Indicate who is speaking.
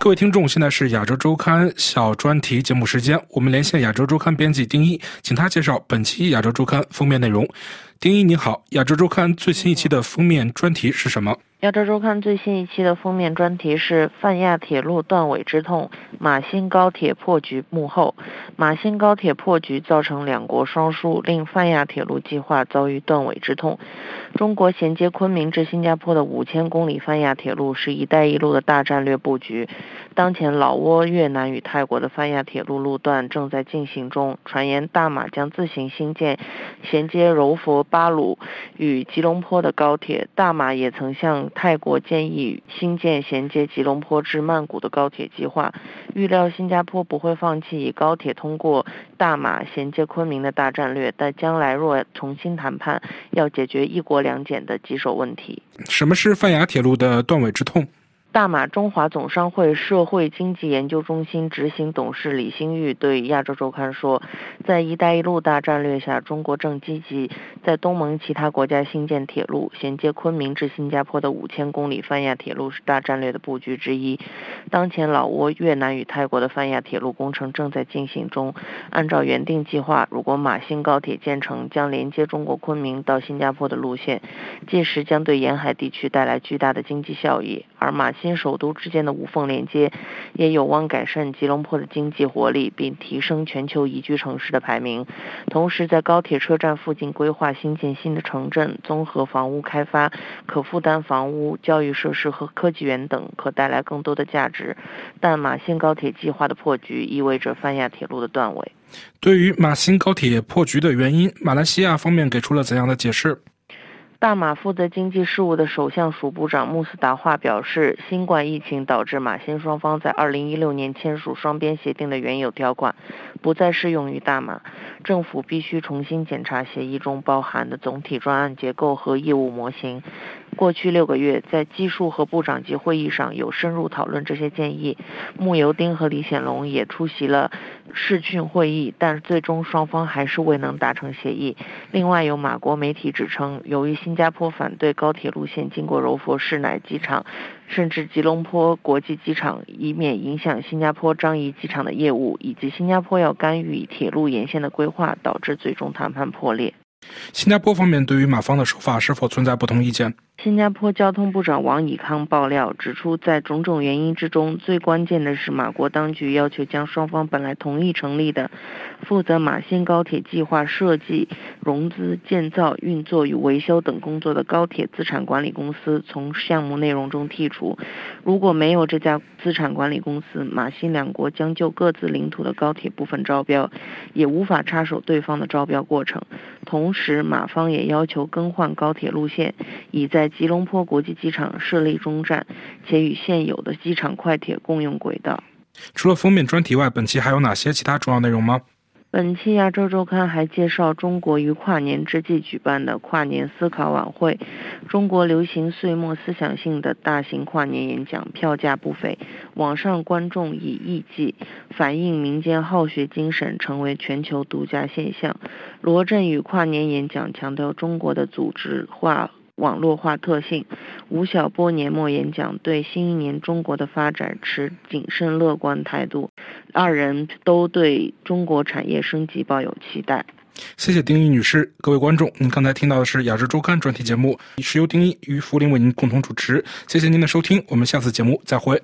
Speaker 1: 各位听众，现在是亚洲周刊小专题节目时间，我们连线亚洲周刊编辑丁一，请他介绍本期亚洲周刊封面内容。丁一，你好，亚洲周刊最新一期的封面专题是什么？
Speaker 2: 亚洲周刊最新一期的封面专题是泛亚铁路断尾之痛，马新高铁破局幕后。马新高铁破局造成两国双输，令泛亚铁路计划遭遇断尾之痛。中国衔接昆明至新加坡的五千公里泛亚铁路是一带一路的大战略布局。当前，老挝、越南与泰国的泛亚铁路路段正在进行中。传言大马将自行兴建衔接柔佛巴鲁与吉隆坡的高铁。大马也曾向泰国建议新建衔接吉隆坡至曼谷的高铁计划，预料新加坡不会放弃以高铁通过大马衔接昆明的大战略，但将来若重新谈判，要解决一国两检的棘手问题。
Speaker 1: 什么是泛亚铁路的断尾之痛？
Speaker 2: 大马中华总商会社会经济研究中心执行董事李新玉对亚洲周刊说，在“一带一路”大战略下，中国正积极在东盟其他国家新建铁路，衔接昆明至新加坡的五千公里泛亚铁路是大战略的布局之一。当前，老挝、越南与泰国的泛亚铁路工程正在进行中。按照原定计划，如果马新高铁建成，将连接中国昆明到新加坡的路线，届时将对沿海地区带来巨大的经济效益。而马新首都之间的无缝连接，也有望改善吉隆坡的经济活力，并提升全球宜居城市的排名。同时，在高铁车站附近规划新建新的城镇、综合房屋开发、可负担房屋、教育设施和科技园等，可带来更多的价值。但马新高铁计划的破局，意味着泛亚铁路的断尾。
Speaker 1: 对于马新高铁破局的原因，马来西亚方面给出了怎样的解释？
Speaker 2: 大马负责经济事务的首相署部长穆斯达化表示，新冠疫情导致马新双方在2016年签署双边协定的原有条款不再适用于大马，政府必须重新检查协议中包含的总体专案结构和业务模型。过去六个月，在技术和部长级会议上有深入讨论这些建议。穆尤丁和李显龙也出席了视讯会议，但最终双方还是未能达成协议。另外，有马国媒体指称，由于新新加坡反对高铁路线经过柔佛市乃机场，甚至吉隆坡国际机场，以免影响新加坡樟宜机场的业务，以及新加坡要干预铁路沿线的规划，导致最终谈判破裂。
Speaker 1: 新加坡方面对于马方的说法是否存在不同意见？
Speaker 2: 新加坡交通部长王以康爆料指出，在种种原因之中，最关键的是马国当局要求将双方本来同意成立的负责马新高铁计划设计、融资、建造、运作与维修等工作的高铁资产管理公司从项目内容中剔除。如果没有这家资产管理公司，马新两国将就各自领土的高铁部分招标，也无法插手对方的招标过程。同时，马方也要求更换高铁路线，以在吉隆坡国际机场设立中站，且与现有的机场快铁共用轨道。
Speaker 1: 除了封面专题外，本期还有哪些其他重要内容吗？
Speaker 2: 本期亚洲周刊还介绍中国于跨年之际举办的跨年思考晚会，中国流行岁末思想性的大型跨年演讲，票价不菲，网上观众以亿计，反映民间好学精神成为全球独家现象。罗振宇跨年演讲强调中国的组织化。网络化特性，吴晓波年末演讲对新一年中国的发展持谨慎乐观态度，二人都对中国产业升级抱有期待。
Speaker 1: 谢谢丁一女士，各位观众，您刚才听到的是《雅致周刊》专题节目，是由丁一与福林为您共同主持。谢谢您的收听，我们下次节目再会。